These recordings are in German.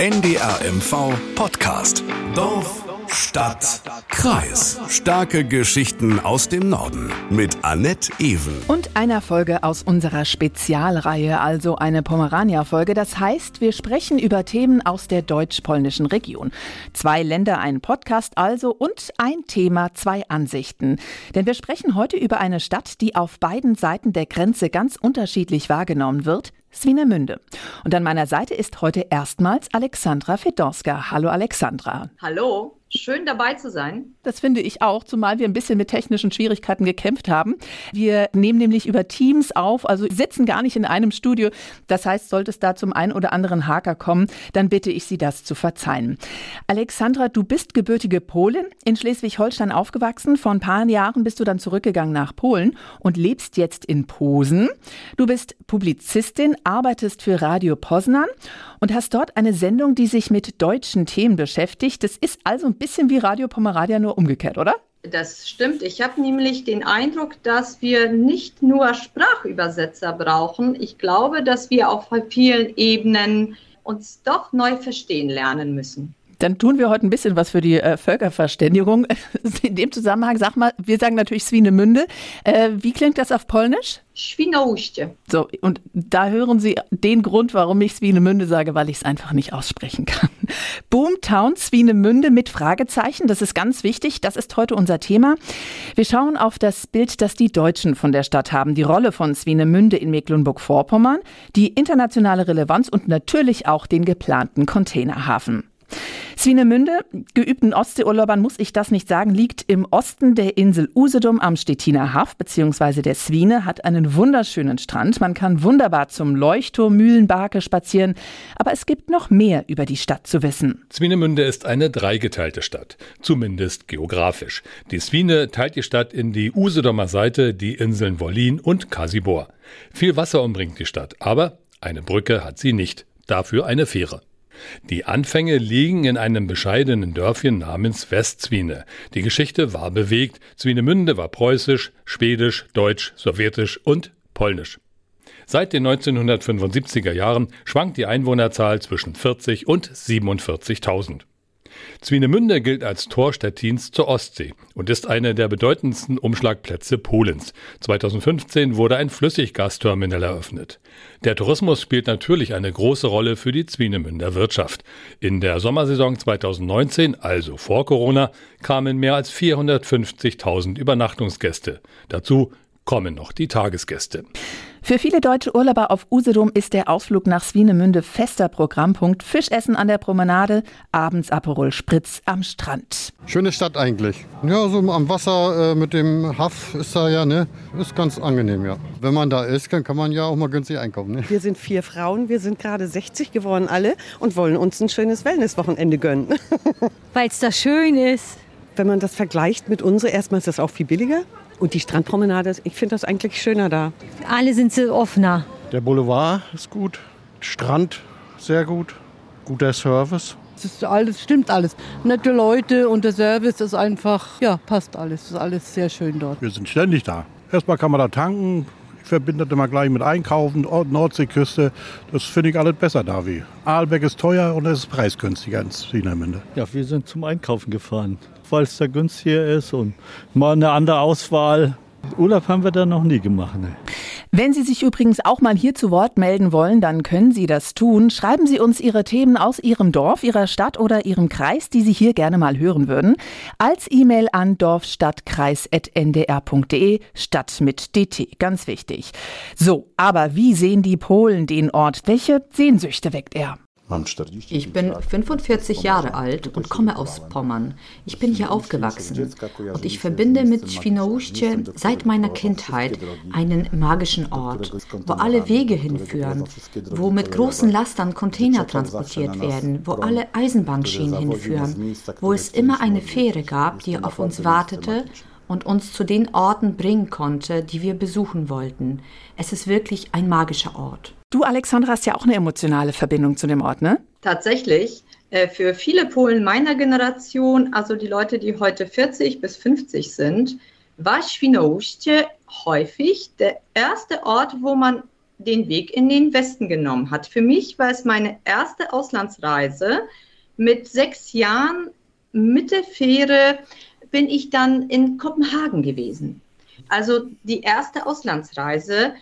NDRMV Podcast. Dorf, Stadt, Kreis. Starke Geschichten aus dem Norden mit Annette Ewen. Und einer Folge aus unserer Spezialreihe, also eine Pomerania-Folge. Das heißt, wir sprechen über Themen aus der deutsch-polnischen Region. Zwei Länder, ein Podcast also und ein Thema, zwei Ansichten. Denn wir sprechen heute über eine Stadt, die auf beiden Seiten der Grenze ganz unterschiedlich wahrgenommen wird. Swinemünde. Und an meiner Seite ist heute erstmals Alexandra Fedorska. Hallo Alexandra. Hallo. Schön dabei zu sein. Das finde ich auch, zumal wir ein bisschen mit technischen Schwierigkeiten gekämpft haben. Wir nehmen nämlich über Teams auf, also sitzen gar nicht in einem Studio. Das heißt, sollte es da zum einen oder anderen Haker kommen, dann bitte ich Sie das zu verzeihen. Alexandra, du bist gebürtige Polin, in Schleswig-Holstein aufgewachsen. Vor ein paar Jahren bist du dann zurückgegangen nach Polen und lebst jetzt in Posen. Du bist Publizistin, arbeitest für Radio Poznan und hast dort eine Sendung, die sich mit deutschen Themen beschäftigt. Das ist also ein bisschen wie Radio Pomerania, nur umgekehrt, oder? Das stimmt. Ich habe nämlich den Eindruck, dass wir nicht nur Sprachübersetzer brauchen. Ich glaube, dass wir auf vielen Ebenen uns doch neu verstehen lernen müssen. Dann tun wir heute ein bisschen was für die äh, Völkerverständigung. In dem Zusammenhang, sag mal, wir sagen natürlich Swinemünde. Äh, wie klingt das auf Polnisch? Świnoujście. So, und da hören Sie den Grund, warum ich Swinemünde sage, weil ich es einfach nicht aussprechen kann. Boomtown Swinemünde mit Fragezeichen, das ist ganz wichtig, das ist heute unser Thema. Wir schauen auf das Bild, das die Deutschen von der Stadt haben, die Rolle von Swinemünde in Mecklenburg-Vorpommern, die internationale Relevanz und natürlich auch den geplanten Containerhafen. Swinemünde, geübten Ostseeurlaubern muss ich das nicht sagen, liegt im Osten der Insel Usedom am Stettiner Haff bzw. der Swine, hat einen wunderschönen Strand. Man kann wunderbar zum Leuchtturm Mühlenbarke spazieren, aber es gibt noch mehr über die Stadt zu wissen. Swinemünde ist eine dreigeteilte Stadt, zumindest geografisch. Die Swine teilt die Stadt in die Usedomer Seite, die Inseln Wollin und Kasibor. Viel Wasser umbringt die Stadt, aber eine Brücke hat sie nicht, dafür eine Fähre. Die Anfänge liegen in einem bescheidenen Dörfchen namens Westzwiene. Die Geschichte war bewegt. Zwienemünde war preußisch, schwedisch, deutsch, sowjetisch und polnisch. Seit den 1975er Jahren schwankt die Einwohnerzahl zwischen 40 und 47.000. Zwinemünde gilt als Tor Stettins zur Ostsee und ist eine der bedeutendsten Umschlagplätze Polens. 2015 wurde ein Flüssiggasterminal eröffnet. Der Tourismus spielt natürlich eine große Rolle für die Zwinemünder Wirtschaft. In der Sommersaison 2019, also vor Corona, kamen mehr als 450.000 Übernachtungsgäste. Dazu kommen noch die Tagesgäste. Für viele deutsche Urlauber auf Usedom ist der Ausflug nach Swinemünde fester Programmpunkt. Fischessen an der Promenade, abends Aperol Spritz am Strand. Schöne Stadt eigentlich. Ja, so am Wasser äh, mit dem Haff ist da ja, ne? Ist ganz angenehm, ja. Wenn man da ist, dann kann man ja auch mal günstig einkaufen. Ne? Wir sind vier Frauen, wir sind gerade 60 geworden alle und wollen uns ein schönes Wellnesswochenende gönnen. Weil es da schön ist. Wenn man das vergleicht mit unserer, erstmal ist das auch viel billiger. Und die Strandpromenade, ich finde das eigentlich schöner da. Alle sind so offener. Der Boulevard ist gut, Strand sehr gut, guter Service. Es ist alles, stimmt alles. Nette Leute und der Service ist einfach, ja, passt alles. Es ist alles sehr schön dort. Wir sind ständig da. Erstmal kann man da tanken. Ich verbinde das immer gleich mit Einkaufen, Nordseeküste. Das finde ich alles besser da wie. Aalbeck ist teuer und es ist preisgünstiger ins Wienermünde. Ja, wir sind zum Einkaufen gefahren, weil es da günstiger ist und mal eine andere Auswahl. Urlaub haben wir da noch nie gemacht. Ne. Wenn Sie sich übrigens auch mal hier zu Wort melden wollen, dann können Sie das tun. Schreiben Sie uns Ihre Themen aus Ihrem Dorf, Ihrer Stadt oder Ihrem Kreis, die Sie hier gerne mal hören würden, als E-Mail an dorfstadtkreis.ndr.de, Stadt mit DT. Ganz wichtig. So, aber wie sehen die Polen den Ort? Welche Sehnsüchte weckt er? Ich bin 45 Jahre alt und komme aus Pommern. Ich bin hier aufgewachsen und ich verbinde mit Świnoujście seit meiner Kindheit einen magischen Ort, wo alle Wege hinführen, wo mit großen Lastern Container transportiert werden, wo alle Eisenbahnschienen hinführen, wo es immer eine Fähre gab, die auf uns wartete und uns zu den Orten bringen konnte, die wir besuchen wollten. Es ist wirklich ein magischer Ort. Du, Alexandra, hast ja auch eine emotionale Verbindung zu dem Ort, ne? Tatsächlich. Äh, für viele Polen meiner Generation, also die Leute, die heute 40 bis 50 sind, war Świnoujście häufig der erste Ort, wo man den Weg in den Westen genommen hat. Für mich war es meine erste Auslandsreise. Mit sechs Jahren mit der Fähre bin ich dann in Kopenhagen gewesen. Also die erste Auslandsreise,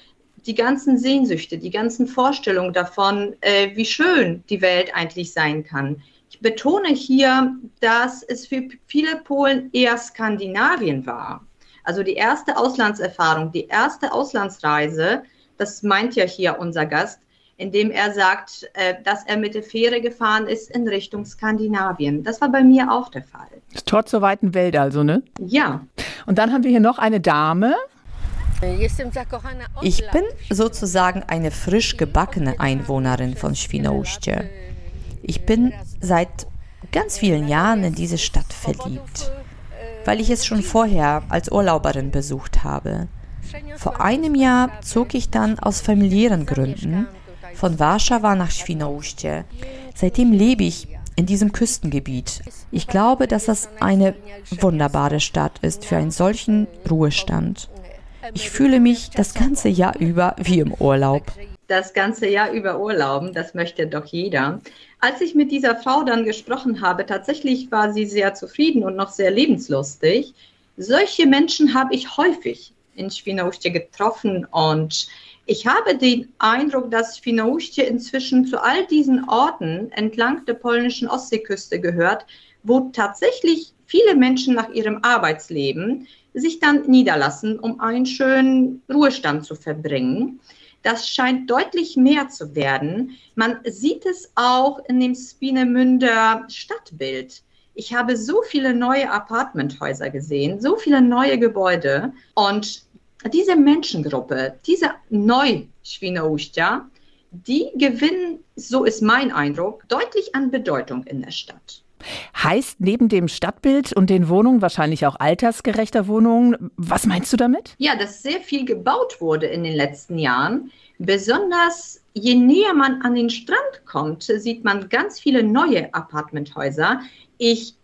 die ganzen Sehnsüchte, die ganzen Vorstellungen davon, äh, wie schön die Welt eigentlich sein kann. Ich betone hier, dass es für viele Polen eher Skandinavien war. Also die erste Auslandserfahrung, die erste Auslandsreise, das meint ja hier unser Gast, indem er sagt, äh, dass er mit der Fähre gefahren ist in Richtung Skandinavien. Das war bei mir auch der Fall. Das Tor zur weiten Welt also, ne? Ja. Und dann haben wir hier noch eine Dame. Ich bin sozusagen eine frisch gebackene Einwohnerin von Świnoujście. Ich bin seit ganz vielen Jahren in diese Stadt verliebt, weil ich es schon vorher als Urlauberin besucht habe. Vor einem Jahr zog ich dann aus familiären Gründen von Warschau nach Świnoujście. Seitdem lebe ich in diesem Küstengebiet. Ich glaube, dass das eine wunderbare Stadt ist für einen solchen Ruhestand. Ich fühle mich das ganze Jahr über wie im Urlaub. Das ganze Jahr über Urlauben, das möchte doch jeder. Als ich mit dieser Frau dann gesprochen habe, tatsächlich war sie sehr zufrieden und noch sehr lebenslustig. Solche Menschen habe ich häufig in Świnoujście getroffen und ich habe den Eindruck, dass Świnoujście inzwischen zu all diesen Orten entlang der polnischen Ostseeküste gehört, wo tatsächlich viele Menschen nach ihrem Arbeitsleben sich dann niederlassen, um einen schönen Ruhestand zu verbringen. Das scheint deutlich mehr zu werden. Man sieht es auch in dem Spinemünder Stadtbild. Ich habe so viele neue Apartmenthäuser gesehen, so viele neue Gebäude und diese Menschengruppe, diese Neu-Świnoujścia, die gewinnen, so ist mein Eindruck, deutlich an Bedeutung in der Stadt. Heißt neben dem Stadtbild und den Wohnungen wahrscheinlich auch altersgerechter Wohnungen. Was meinst du damit? Ja, dass sehr viel gebaut wurde in den letzten Jahren. Besonders je näher man an den Strand kommt, sieht man ganz viele neue Apartmenthäuser. Ich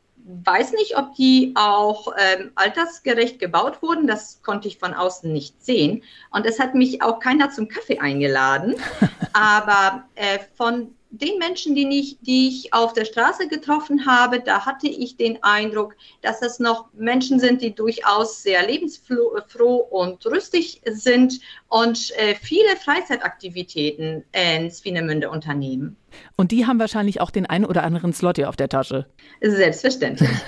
weiß nicht, ob die auch ähm, altersgerecht gebaut wurden. Das konnte ich von außen nicht sehen. Und es hat mich auch keiner zum Kaffee eingeladen. Aber äh, von den Menschen, die ich, die ich auf der Straße getroffen habe, da hatte ich den Eindruck, dass es noch Menschen sind, die durchaus sehr lebensfroh und rüstig sind und äh, viele Freizeitaktivitäten in Swinemünde unternehmen. Und die haben wahrscheinlich auch den einen oder anderen Slotty auf der Tasche. Selbstverständlich.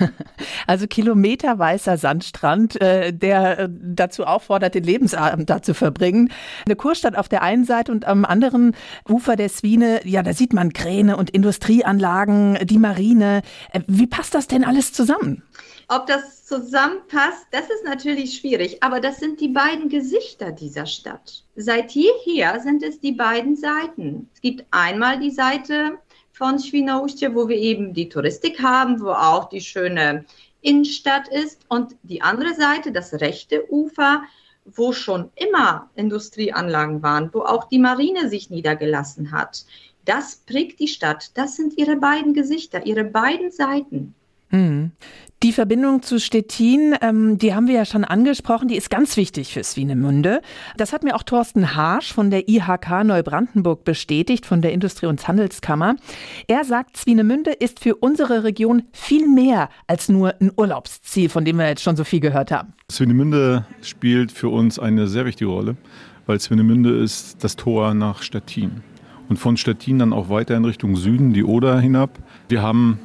Also kilometerweißer Sandstrand, äh, der äh, dazu auffordert, den Lebensabend da zu verbringen. Eine Kurstadt auf der einen Seite und am anderen Ufer der Swine, ja, da sieht man Kräne und Industrieanlagen, die Marine. Äh, wie passt das denn alles zusammen? Ob das zusammenpasst, das ist natürlich schwierig, aber das sind die beiden Gesichter dieser Stadt. Seit jeher sind es die beiden Seiten. Es gibt einmal die Seite von Świnoujście, wo wir eben die Touristik haben, wo auch die schöne Innenstadt ist und die andere Seite, das rechte Ufer, wo schon immer Industrieanlagen waren, wo auch die Marine sich niedergelassen hat. Das prägt die Stadt. Das sind ihre beiden Gesichter, ihre beiden Seiten. Mhm. Die Verbindung zu Stettin, ähm, die haben wir ja schon angesprochen, die ist ganz wichtig für Swinemünde. Das hat mir auch Thorsten Harsch von der IHK Neubrandenburg bestätigt, von der Industrie- und Handelskammer. Er sagt, Swinemünde ist für unsere Region viel mehr als nur ein Urlaubsziel, von dem wir jetzt schon so viel gehört haben. Swinemünde spielt für uns eine sehr wichtige Rolle, weil Swinemünde ist das Tor nach Stettin. Und von Stettin dann auch weiter in Richtung Süden, die Oder hinab. Wir haben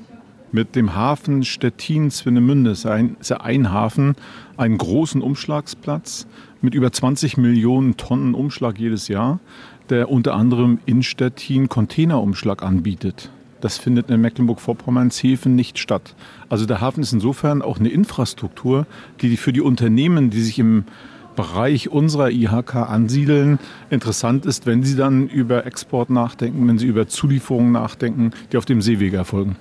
mit dem Hafen Stettin-Swinemünde, ein, ein Hafen, einen großen Umschlagsplatz mit über 20 Millionen Tonnen Umschlag jedes Jahr, der unter anderem in Stettin Containerumschlag anbietet. Das findet in Mecklenburg-Vorpommerns Häfen nicht statt. Also der Hafen ist insofern auch eine Infrastruktur, die für die Unternehmen, die sich im Bereich unserer IHK ansiedeln, interessant ist, wenn sie dann über Export nachdenken, wenn sie über Zulieferungen nachdenken, die auf dem Seeweg erfolgen.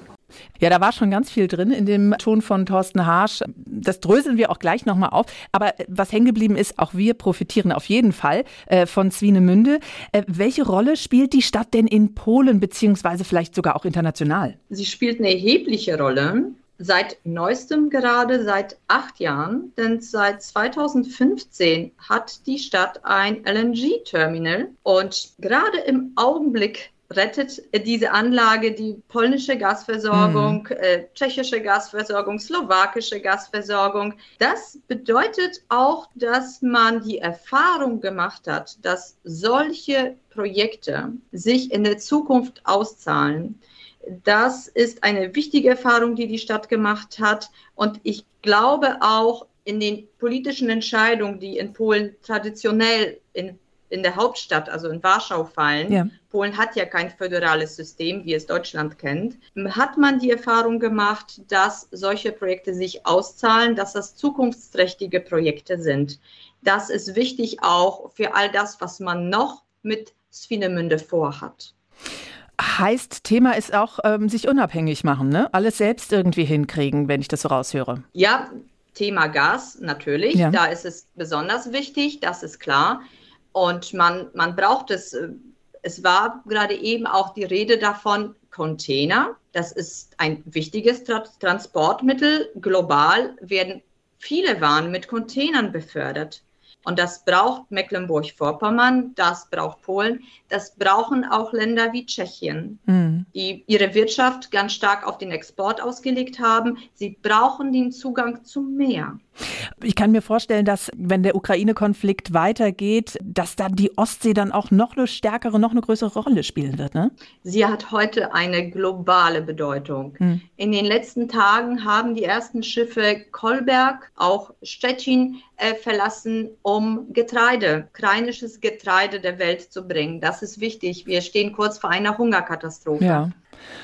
Ja, da war schon ganz viel drin in dem Ton von Thorsten Harsch. Das dröseln wir auch gleich nochmal auf. Aber äh, was hängen geblieben ist, auch wir profitieren auf jeden Fall äh, von Swinemünde. Äh, welche Rolle spielt die Stadt denn in Polen, beziehungsweise vielleicht sogar auch international? Sie spielt eine erhebliche Rolle. seit neuestem gerade seit acht Jahren, denn seit 2015 hat die Stadt ein LNG-Terminal und gerade im Augenblick rettet diese Anlage die polnische Gasversorgung, mhm. äh, tschechische Gasversorgung, slowakische Gasversorgung. Das bedeutet auch, dass man die Erfahrung gemacht hat, dass solche Projekte sich in der Zukunft auszahlen. Das ist eine wichtige Erfahrung, die die Stadt gemacht hat. Und ich glaube auch in den politischen Entscheidungen, die in Polen traditionell in, in der Hauptstadt, also in Warschau fallen, ja. Polen hat ja kein föderales System, wie es Deutschland kennt, hat man die Erfahrung gemacht, dass solche Projekte sich auszahlen, dass das zukunftsträchtige Projekte sind. Das ist wichtig auch für all das, was man noch mit Swinemünde vorhat. Heißt, Thema ist auch ähm, sich unabhängig machen, ne? Alles selbst irgendwie hinkriegen, wenn ich das so raushöre. Ja, Thema Gas natürlich. Ja. Da ist es besonders wichtig, das ist klar. Und man, man braucht es. Äh, es war gerade eben auch die Rede davon, Container. Das ist ein wichtiges Tra Transportmittel. Global werden viele Waren mit Containern befördert. Und das braucht Mecklenburg-Vorpommern, das braucht Polen, das brauchen auch Länder wie Tschechien, mhm. die ihre Wirtschaft ganz stark auf den Export ausgelegt haben. Sie brauchen den Zugang zum Meer. Ich kann mir vorstellen, dass wenn der Ukraine-Konflikt weitergeht, dass dann die Ostsee dann auch noch eine stärkere, noch eine größere Rolle spielen wird. Ne? Sie hat heute eine globale Bedeutung. Hm. In den letzten Tagen haben die ersten Schiffe Kolberg, auch Stettin äh, verlassen, um Getreide, ukrainisches Getreide der Welt zu bringen. Das ist wichtig. Wir stehen kurz vor einer Hungerkatastrophe. Ja.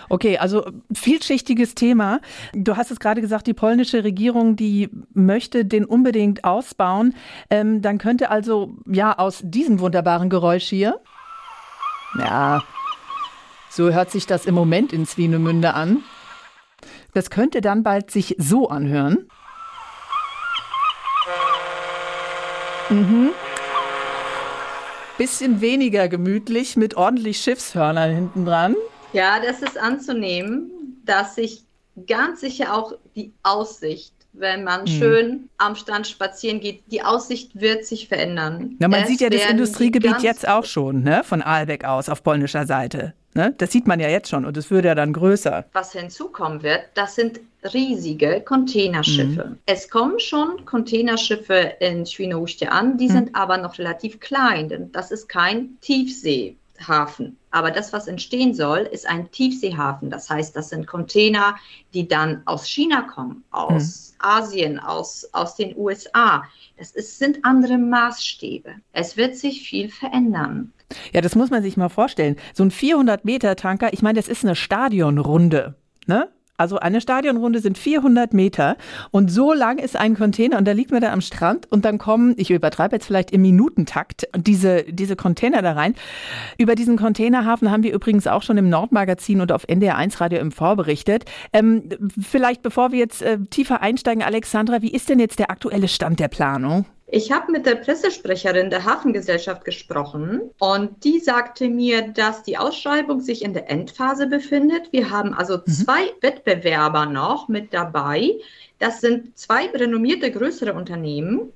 Okay, also vielschichtiges Thema. Du hast es gerade gesagt, die polnische Regierung, die möchte den unbedingt ausbauen. Ähm, dann könnte also ja aus diesem wunderbaren Geräusch hier, ja, so hört sich das im Moment in Swinemünde an. Das könnte dann bald sich so anhören. Mhm. Bisschen weniger gemütlich mit ordentlich Schiffshörnern hinten dran. Ja, das ist anzunehmen, dass sich ganz sicher auch die Aussicht wenn man mhm. schön am Strand spazieren geht. Die Aussicht wird sich verändern. Na, man es sieht ja das Industriegebiet jetzt auch schon, ne? von Aalbeck aus auf polnischer Seite. Ne? Das sieht man ja jetzt schon und es würde ja dann größer. Was hinzukommen wird, das sind riesige Containerschiffe. Mhm. Es kommen schon Containerschiffe in Świnoujście an, die mhm. sind aber noch relativ klein, denn das ist kein Tiefsee. Hafen. Aber das, was entstehen soll, ist ein Tiefseehafen. Das heißt, das sind Container, die dann aus China kommen, aus hm. Asien, aus, aus den USA. Das ist, sind andere Maßstäbe. Es wird sich viel verändern. Ja, das muss man sich mal vorstellen. So ein 400-Meter-Tanker, ich meine, das ist eine Stadionrunde. Ne? Also eine Stadionrunde sind 400 Meter und so lang ist ein Container und da liegt man da am Strand und dann kommen, ich übertreibe jetzt vielleicht im Minutentakt, diese, diese Container da rein. Über diesen Containerhafen haben wir übrigens auch schon im Nordmagazin und auf NDR1 Radio im berichtet. Ähm, vielleicht bevor wir jetzt äh, tiefer einsteigen, Alexandra, wie ist denn jetzt der aktuelle Stand der Planung? Ich habe mit der Pressesprecherin der Hafengesellschaft gesprochen und die sagte mir, dass die Ausschreibung sich in der Endphase befindet. Wir haben also mhm. zwei Wettbewerber noch mit dabei. Das sind zwei renommierte größere Unternehmen.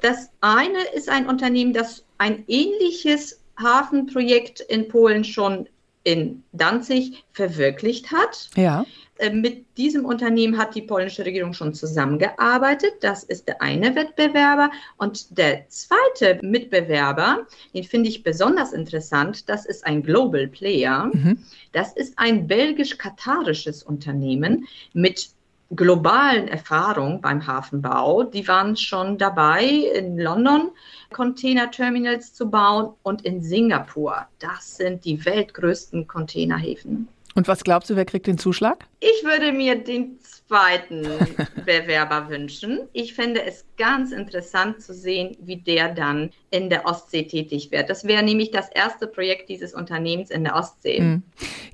Das eine ist ein Unternehmen, das ein ähnliches Hafenprojekt in Polen schon in Danzig verwirklicht hat. Ja. Äh, mit diesem Unternehmen hat die polnische Regierung schon zusammengearbeitet. Das ist der eine Wettbewerber. Und der zweite Mitbewerber, den finde ich besonders interessant, das ist ein Global Player. Mhm. Das ist ein belgisch-katarisches Unternehmen mit globalen Erfahrungen beim Hafenbau. Die waren schon dabei, in London Containerterminals zu bauen und in Singapur. Das sind die weltgrößten Containerhäfen. Und was glaubst du, wer kriegt den Zuschlag? Ich würde mir den zweiten Bewerber wünschen. Ich finde es ganz interessant zu sehen, wie der dann in der Ostsee tätig wird. Das wäre nämlich das erste Projekt dieses Unternehmens in der Ostsee. Hm.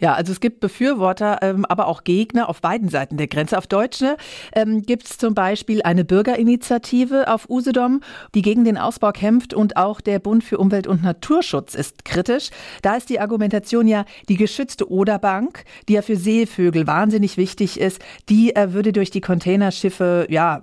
Ja, also es gibt Befürworter, ähm, aber auch Gegner auf beiden Seiten der Grenze. Auf Deutsche ähm, gibt es zum Beispiel eine Bürgerinitiative auf Usedom, die gegen den Ausbau kämpft und auch der Bund für Umwelt und Naturschutz ist kritisch. Da ist die Argumentation ja, die geschützte Oderbank, die ja für Seevögel wahnsinnig wichtig ist, die äh, würde durch die Containerschiffe, ja,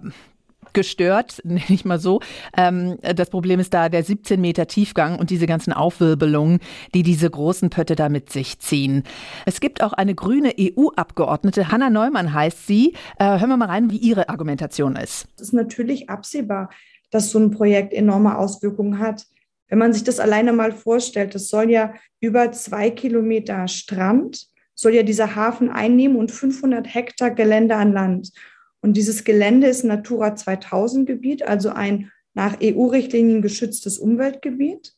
gestört, nenne ich mal so. Ähm, das Problem ist da der 17 Meter Tiefgang und diese ganzen Aufwirbelungen, die diese großen Pötte da mit sich ziehen. Es gibt auch eine grüne EU-Abgeordnete, Hanna Neumann heißt sie. Äh, hören wir mal rein, wie ihre Argumentation ist. Es ist natürlich absehbar, dass so ein Projekt enorme Auswirkungen hat. Wenn man sich das alleine mal vorstellt, es soll ja über zwei Kilometer Strand, soll ja dieser Hafen einnehmen und 500 Hektar Gelände an Land. Und dieses Gelände ist Natura 2000 Gebiet, also ein nach EU-Richtlinien geschütztes Umweltgebiet.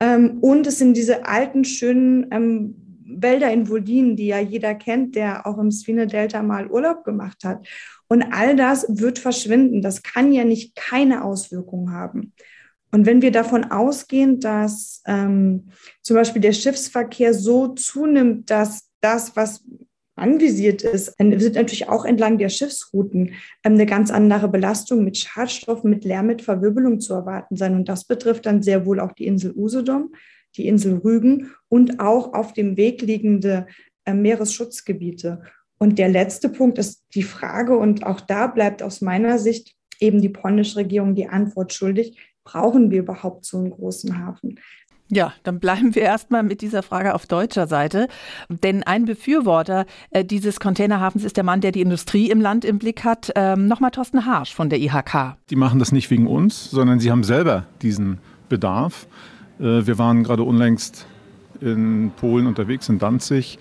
Ähm, und es sind diese alten, schönen ähm, Wälder in Volin, die ja jeder kennt, der auch im Svine-Delta mal Urlaub gemacht hat. Und all das wird verschwinden. Das kann ja nicht keine Auswirkungen haben. Und wenn wir davon ausgehen, dass ähm, zum Beispiel der Schiffsverkehr so zunimmt, dass das, was anvisiert ist, wird natürlich auch entlang der Schiffsrouten ähm, eine ganz andere Belastung mit Schadstoffen, mit Lärm, mit Verwirbelung zu erwarten sein. Und das betrifft dann sehr wohl auch die Insel Usedom, die Insel Rügen und auch auf dem Weg liegende ähm, Meeresschutzgebiete. Und der letzte Punkt ist die Frage, und auch da bleibt aus meiner Sicht eben die polnische Regierung die Antwort schuldig, brauchen wir überhaupt so einen großen Hafen? Ja, dann bleiben wir erstmal mit dieser Frage auf deutscher Seite. Denn ein Befürworter äh, dieses Containerhafens ist der Mann, der die Industrie im Land im Blick hat. Ähm, Nochmal Thorsten Harsch von der IHK. Die machen das nicht wegen uns, sondern sie haben selber diesen Bedarf. Äh, wir waren gerade unlängst in Polen unterwegs, in Danzig.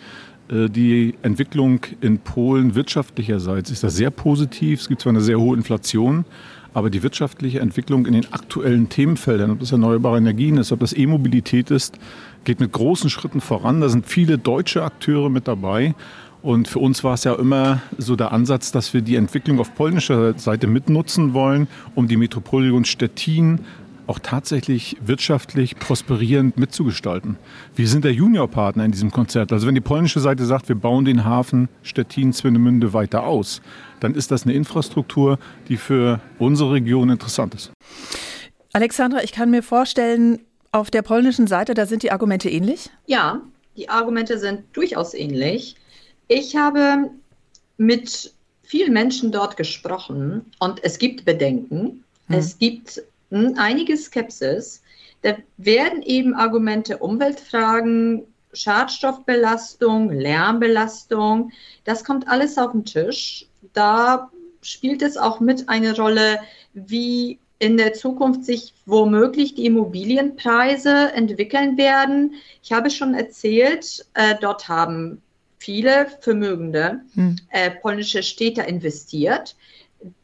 Äh, die Entwicklung in Polen wirtschaftlicherseits ist da sehr positiv. Es gibt zwar eine sehr hohe Inflation, aber die wirtschaftliche Entwicklung in den aktuellen Themenfeldern, ob das erneuerbare Energien ist, ob das E-Mobilität ist, geht mit großen Schritten voran. Da sind viele deutsche Akteure mit dabei. Und für uns war es ja immer so der Ansatz, dass wir die Entwicklung auf polnischer Seite mitnutzen wollen, um die Metropolregion Stettin auch tatsächlich wirtschaftlich prosperierend mitzugestalten. Wir sind der Juniorpartner in diesem Konzert. Also wenn die polnische Seite sagt, wir bauen den Hafen Stettin-Swinemünde weiter aus, dann ist das eine Infrastruktur, die für unsere Region interessant ist. Alexandra, ich kann mir vorstellen, auf der polnischen Seite, da sind die Argumente ähnlich? Ja, die Argumente sind durchaus ähnlich. Ich habe mit vielen Menschen dort gesprochen und es gibt Bedenken. Hm. Es gibt einige Skepsis. Da werden eben Argumente Umweltfragen, Schadstoffbelastung, Lärmbelastung, das kommt alles auf den Tisch. Da spielt es auch mit eine Rolle, wie in der Zukunft sich womöglich die Immobilienpreise entwickeln werden. Ich habe schon erzählt, äh, dort haben viele vermögende hm. äh, polnische Städte investiert.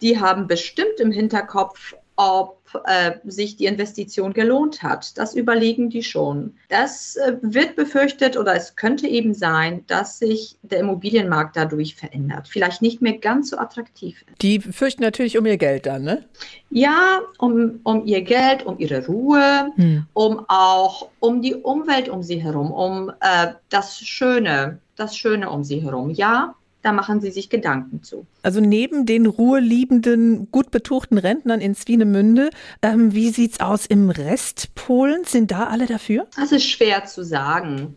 Die haben bestimmt im Hinterkopf, ob äh, sich die Investition gelohnt hat. Das überlegen die schon. Das äh, wird befürchtet oder es könnte eben sein, dass sich der Immobilienmarkt dadurch verändert. Vielleicht nicht mehr ganz so attraktiv. Die fürchten natürlich um ihr Geld dann, ne? Ja, um, um ihr Geld, um ihre Ruhe, hm. um auch um die Umwelt um sie herum, um äh, das Schöne, das Schöne um sie herum. Ja, da machen sie sich Gedanken zu. Also neben den ruheliebenden, gut betuchten Rentnern in Swinemünde, ähm, wie sieht es aus im Rest Polens? Sind da alle dafür? Das ist schwer zu sagen.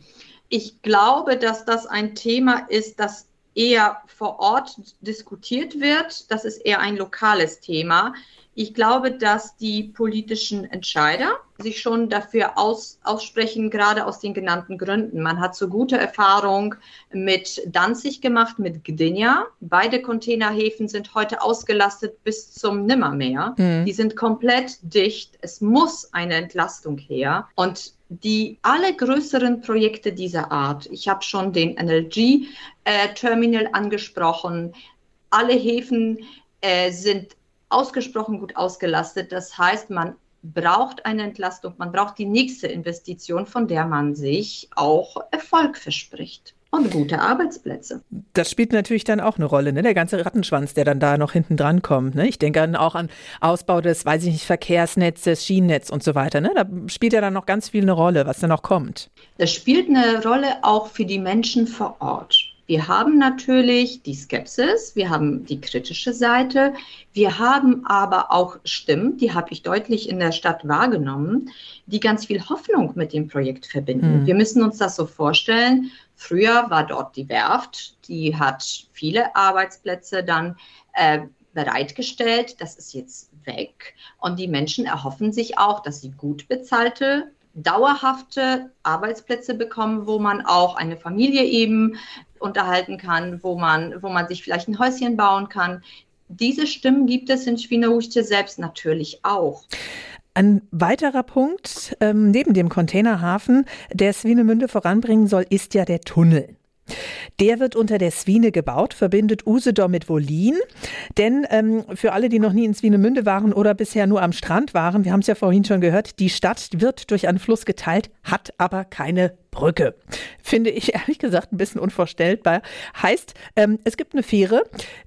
Ich glaube, dass das ein Thema ist, das eher vor Ort diskutiert wird. Das ist eher ein lokales Thema. Ich glaube, dass die politischen Entscheider sich schon dafür aus, aussprechen, gerade aus den genannten Gründen. Man hat so gute Erfahrung mit Danzig gemacht, mit Gdynia. Beide Containerhäfen sind heute ausgelastet bis zum Nimmermeer. Mhm. Die sind komplett dicht. Es muss eine Entlastung her. Und die alle größeren Projekte dieser Art, ich habe schon den NLG-Terminal äh, angesprochen, alle Häfen äh, sind ausgesprochen gut ausgelastet. Das heißt, man braucht eine Entlastung, man braucht die nächste Investition, von der man sich auch Erfolg verspricht. Und gute Arbeitsplätze. Das spielt natürlich dann auch eine Rolle, ne? der ganze Rattenschwanz, der dann da noch hinten dran kommt. Ne? Ich denke dann auch an Ausbau des, weiß ich nicht, Verkehrsnetzes, Schienennetz und so weiter. Ne? Da spielt ja dann noch ganz viel eine Rolle, was da noch kommt. Das spielt eine Rolle auch für die Menschen vor Ort. Wir haben natürlich die Skepsis, wir haben die kritische Seite, wir haben aber auch Stimmen, die habe ich deutlich in der Stadt wahrgenommen, die ganz viel Hoffnung mit dem Projekt verbinden. Mhm. Wir müssen uns das so vorstellen, Früher war dort die Werft, die hat viele Arbeitsplätze dann äh, bereitgestellt. Das ist jetzt weg. Und die Menschen erhoffen sich auch, dass sie gut bezahlte dauerhafte Arbeitsplätze bekommen, wo man auch eine Familie eben unterhalten kann, wo man, wo man sich vielleicht ein Häuschen bauen kann. Diese Stimmen gibt es in Świnoujście selbst natürlich auch. Ein weiterer Punkt ähm, neben dem Containerhafen, der Swinemünde voranbringen soll, ist ja der Tunnel. Der wird unter der Swine gebaut, verbindet Usedom mit Wolin. Denn ähm, für alle, die noch nie in Swinemünde waren oder bisher nur am Strand waren, wir haben es ja vorhin schon gehört, die Stadt wird durch einen Fluss geteilt, hat aber keine Brücke. Finde ich ehrlich gesagt ein bisschen unvorstellbar. Heißt, ähm, es gibt eine Fähre,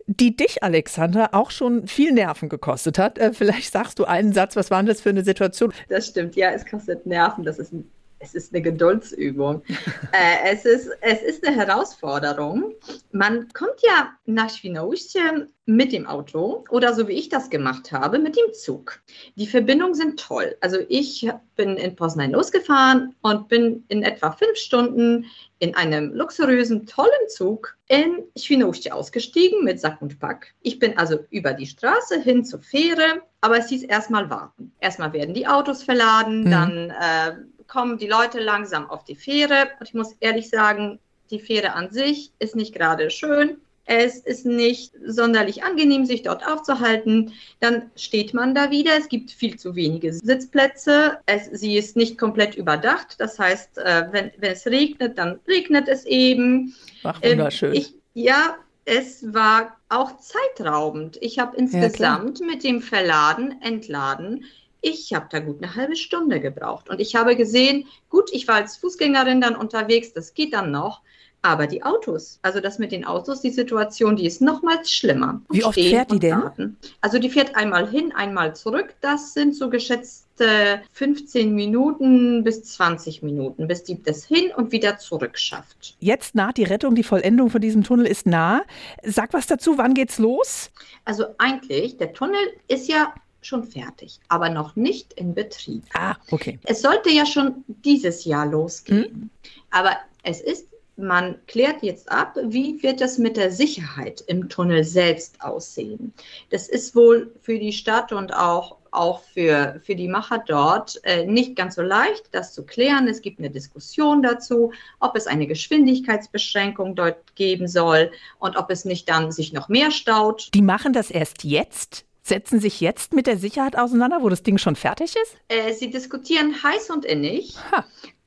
die dich, Alexandra, auch schon viel Nerven gekostet hat. Äh, vielleicht sagst du einen Satz, was war denn das für eine Situation? Das stimmt, ja, es kostet Nerven. Das ist ein es ist eine Geduldsübung. äh, es, ist, es ist eine Herausforderung. Man kommt ja nach Świnoujście mit dem Auto oder so wie ich das gemacht habe, mit dem Zug. Die Verbindungen sind toll. Also ich bin in Poznań losgefahren und bin in etwa fünf Stunden in einem luxuriösen, tollen Zug in Świnoujście ausgestiegen mit Sack und Pack. Ich bin also über die Straße hin zur Fähre, aber es hieß erstmal warten. Erstmal werden die Autos verladen, mhm. dann äh, kommen die Leute langsam auf die Fähre. Und ich muss ehrlich sagen, die Fähre an sich ist nicht gerade schön. Es ist nicht sonderlich angenehm, sich dort aufzuhalten. Dann steht man da wieder. Es gibt viel zu wenige Sitzplätze. Es, sie ist nicht komplett überdacht. Das heißt, äh, wenn, wenn es regnet, dann regnet es eben. Ach, wunderschön. Ähm, ich, ja, es war auch zeitraubend. Ich habe insgesamt ja, mit dem Verladen, Entladen ich habe da gut eine halbe Stunde gebraucht. Und ich habe gesehen, gut, ich war als Fußgängerin dann unterwegs, das geht dann noch. Aber die Autos, also das mit den Autos, die Situation, die ist nochmals schlimmer. Wie oft fährt die denn? Warten. Also die fährt einmal hin, einmal zurück. Das sind so geschätzte 15 Minuten bis 20 Minuten, bis die das hin und wieder zurück schafft. Jetzt naht die Rettung, die Vollendung von diesem Tunnel ist nah. Sag was dazu, wann geht's los? Also eigentlich, der Tunnel ist ja schon fertig, aber noch nicht in Betrieb. Ah, okay. Es sollte ja schon dieses Jahr losgehen. Hm? Aber es ist, man klärt jetzt ab, wie wird das mit der Sicherheit im Tunnel selbst aussehen. Das ist wohl für die Stadt und auch auch für, für die Macher dort äh, nicht ganz so leicht, das zu klären. Es gibt eine Diskussion dazu, ob es eine Geschwindigkeitsbeschränkung dort geben soll und ob es nicht dann sich noch mehr staut. Die machen das erst jetzt? Setzen sich jetzt mit der Sicherheit auseinander, wo das Ding schon fertig ist? Äh, sie diskutieren heiß und innig.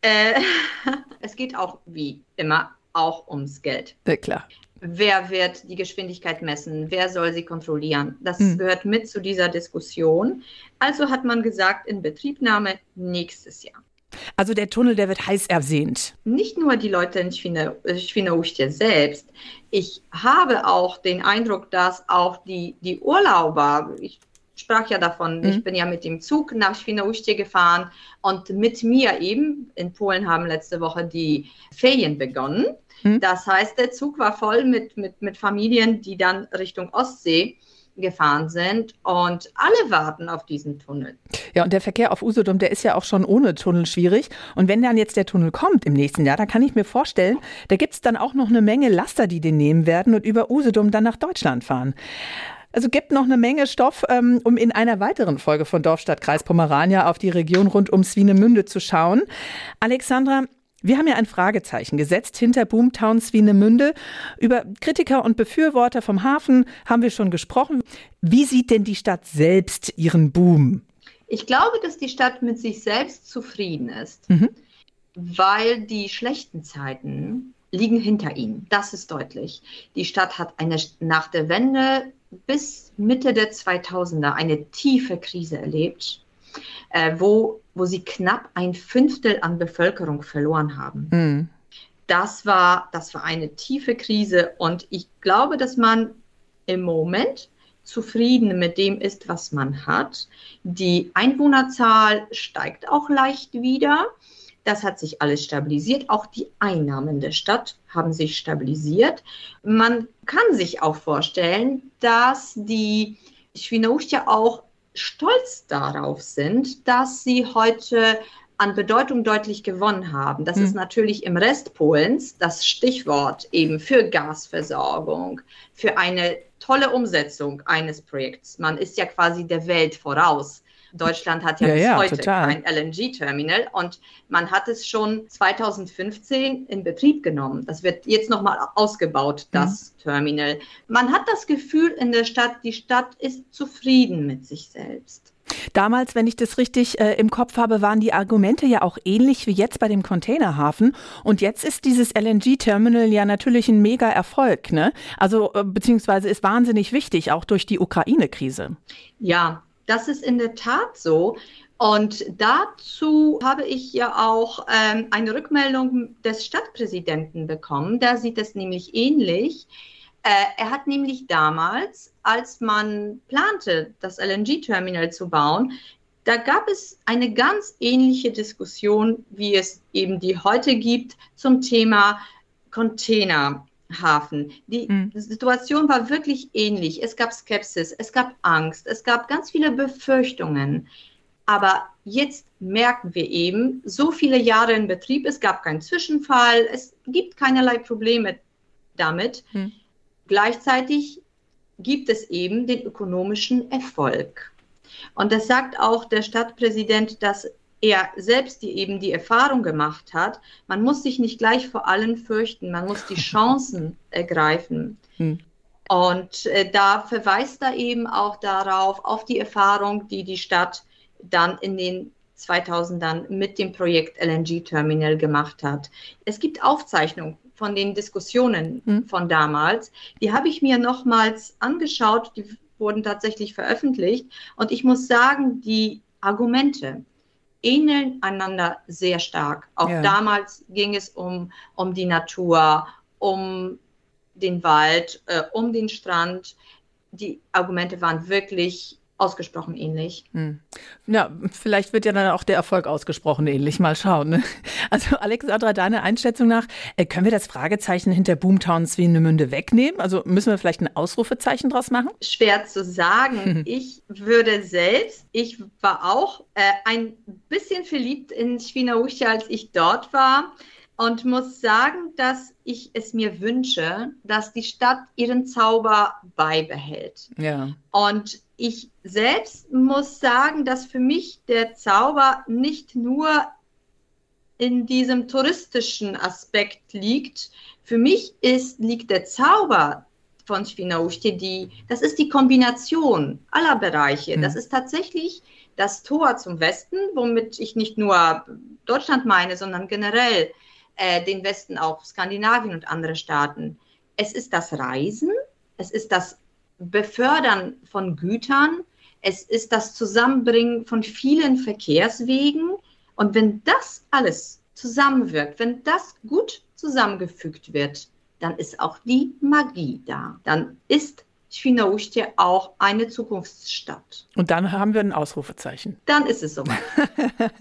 Äh, es geht auch wie immer auch ums Geld. Ja, klar. Wer wird die Geschwindigkeit messen? Wer soll sie kontrollieren? Das hm. gehört mit zu dieser Diskussion. Also hat man gesagt, in Betriebnahme nächstes Jahr. Also der Tunnel, der wird heiß ersehnt. Nicht nur die Leute in Świnoujście selbst. Ich habe auch den Eindruck, dass auch die, die Urlauber, ich sprach ja davon, mhm. ich bin ja mit dem Zug nach Świnoujście gefahren und mit mir eben, in Polen haben letzte Woche die Ferien begonnen. Mhm. Das heißt, der Zug war voll mit, mit, mit Familien, die dann Richtung Ostsee gefahren sind und alle warten auf diesen Tunnel. Ja, und der Verkehr auf Usedom, der ist ja auch schon ohne Tunnel schwierig. Und wenn dann jetzt der Tunnel kommt im nächsten Jahr, dann kann ich mir vorstellen, da gibt es dann auch noch eine Menge Laster, die den nehmen werden und über Usedom dann nach Deutschland fahren. Also gibt noch eine Menge Stoff, ähm, um in einer weiteren Folge von Dorfstadt Kreis Pomerania auf die Region rund um Swinemünde zu schauen. Alexandra, wir haben ja ein Fragezeichen gesetzt hinter Boomtown Swinemünde. Über Kritiker und Befürworter vom Hafen haben wir schon gesprochen. Wie sieht denn die Stadt selbst ihren Boom? Ich glaube, dass die Stadt mit sich selbst zufrieden ist, mhm. weil die schlechten Zeiten liegen hinter ihnen. Das ist deutlich. Die Stadt hat eine, nach der Wende bis Mitte der 2000er eine tiefe Krise erlebt äh, wo, wo sie knapp ein Fünftel an Bevölkerung verloren haben. Mhm. Das, war, das war eine tiefe Krise und ich glaube, dass man im Moment zufrieden mit dem ist, was man hat. Die Einwohnerzahl steigt auch leicht wieder. Das hat sich alles stabilisiert. Auch die Einnahmen der Stadt haben sich stabilisiert. Man kann sich auch vorstellen, dass die Świnoujście auch stolz darauf sind, dass sie heute an Bedeutung deutlich gewonnen haben. Das Hm. ist natürlich im Rest Polens das Stichwort eben für Gasversorgung, für eine tolle Umsetzung eines Projekts. Man ist ja quasi der Welt voraus. Deutschland hat ja, Ja, bis ja, heute total. kein LNG-Terminal und man hat es schon 2015 in Betrieb genommen. Das wird jetzt nochmal ausgebaut, das Terminal. Man hat das Gefühl in der Stadt, die Stadt ist zufrieden mit sich selbst. Damals, wenn ich das richtig äh, im Kopf habe, waren die Argumente ja auch ähnlich wie jetzt bei dem Containerhafen. Und jetzt ist dieses LNG-Terminal ja natürlich ein mega Erfolg, ne? Also, äh, beziehungsweise ist wahnsinnig wichtig, auch durch die Ukraine-Krise. Ja, das ist in der Tat so. Und dazu habe ich ja auch ähm, eine Rückmeldung des Stadtpräsidenten bekommen. Der sieht es nämlich ähnlich. Äh, er hat nämlich damals, als man plante, das LNG-Terminal zu bauen, da gab es eine ganz ähnliche Diskussion, wie es eben die heute gibt, zum Thema Containerhafen. Die Situation war wirklich ähnlich. Es gab Skepsis, es gab Angst, es gab ganz viele Befürchtungen. Aber jetzt merken wir eben, so viele Jahre in Betrieb, es gab keinen Zwischenfall, es gibt keinerlei Probleme damit. Gleichzeitig gibt es eben den ökonomischen Erfolg. Und das sagt auch der Stadtpräsident, dass er selbst die eben die Erfahrung gemacht hat, man muss sich nicht gleich vor allen fürchten, man muss die Chancen ergreifen. Und äh, da verweist er eben auch darauf, auf die Erfahrung, die die Stadt dann in den 2000ern mit dem Projekt LNG Terminal gemacht hat. Es gibt Aufzeichnungen von den Diskussionen von damals. Die habe ich mir nochmals angeschaut, die wurden tatsächlich veröffentlicht. Und ich muss sagen, die Argumente ähneln einander sehr stark. Auch Ja. damals ging es um, um die Natur, um den Wald, äh, um den Strand. Die Argumente waren wirklich ausgesprochen ähnlich. Hm. Ja, vielleicht wird ja dann auch der Erfolg ausgesprochen ähnlich. Mal schauen. Ne? Also Alexandra, deine Einschätzung nach, äh, können wir das Fragezeichen hinter Boomtown Swinemünde wegnehmen? Also müssen wir vielleicht ein Ausrufezeichen draus machen? Schwer zu sagen. Ich würde selbst, ich war auch äh, ein bisschen verliebt in Świnoujście, als ich dort war. Und muss sagen, dass ich es mir wünsche, dass die Stadt ihren Zauber beibehält. Ja. Und ich selbst muss sagen, dass für mich der Zauber nicht nur in diesem touristischen Aspekt liegt. Für mich ist, liegt der Zauber von Świnoujście, die, das ist die Kombination aller Bereiche. Das ist tatsächlich das Tor zum Westen, womit ich nicht nur Deutschland meine, sondern generell äh, den Westen auch Skandinavien und andere Staaten. Es ist das Reisen, es ist das Befördern von Gütern, es ist das Zusammenbringen von vielen Verkehrswegen. Und wenn das alles zusammenwirkt, wenn das gut zusammengefügt wird, dann ist auch die Magie da. Dann ist Świnoujście auch eine Zukunftsstadt. Und dann haben wir ein Ausrufezeichen. Dann ist es soweit.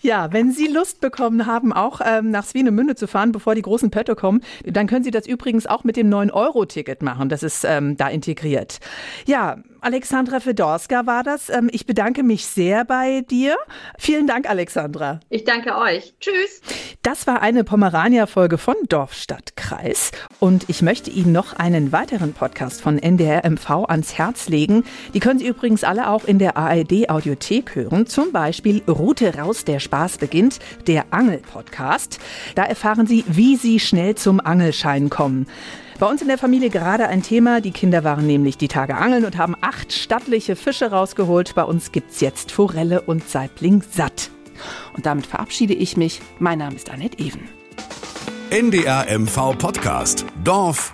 Ja, wenn Sie Lust bekommen haben, auch ähm, nach Swinemünde zu fahren, bevor die großen Pötte kommen, dann können Sie das übrigens auch mit dem 9-Euro-Ticket machen. Das ist ähm, da integriert. Ja, Alexandra Fedorska war das. Ähm, ich bedanke mich sehr bei dir. Vielen Dank, Alexandra. Ich danke euch. Tschüss. Das war eine Pomerania-Folge von Dorf, Stadt, Kreis. Und ich möchte Ihnen noch einen weiteren Podcast von NDR MV ans Herz legen. Die können Sie übrigens alle auch in der ARD-Audiothek hören. Zum Beispiel Route raus, der Spaß beginnt, der Angel-Podcast. Da erfahren Sie, wie Sie schnell zum Angelschein kommen. Bei uns in der Familie gerade ein Thema. Die Kinder waren nämlich die Tage angeln und haben acht stattliche Fische rausgeholt. Bei uns gibt's jetzt Forelle und Saibling satt. Und damit verabschiede ich mich. Mein Name ist Annette Even. NDR MV Podcast. Dorf,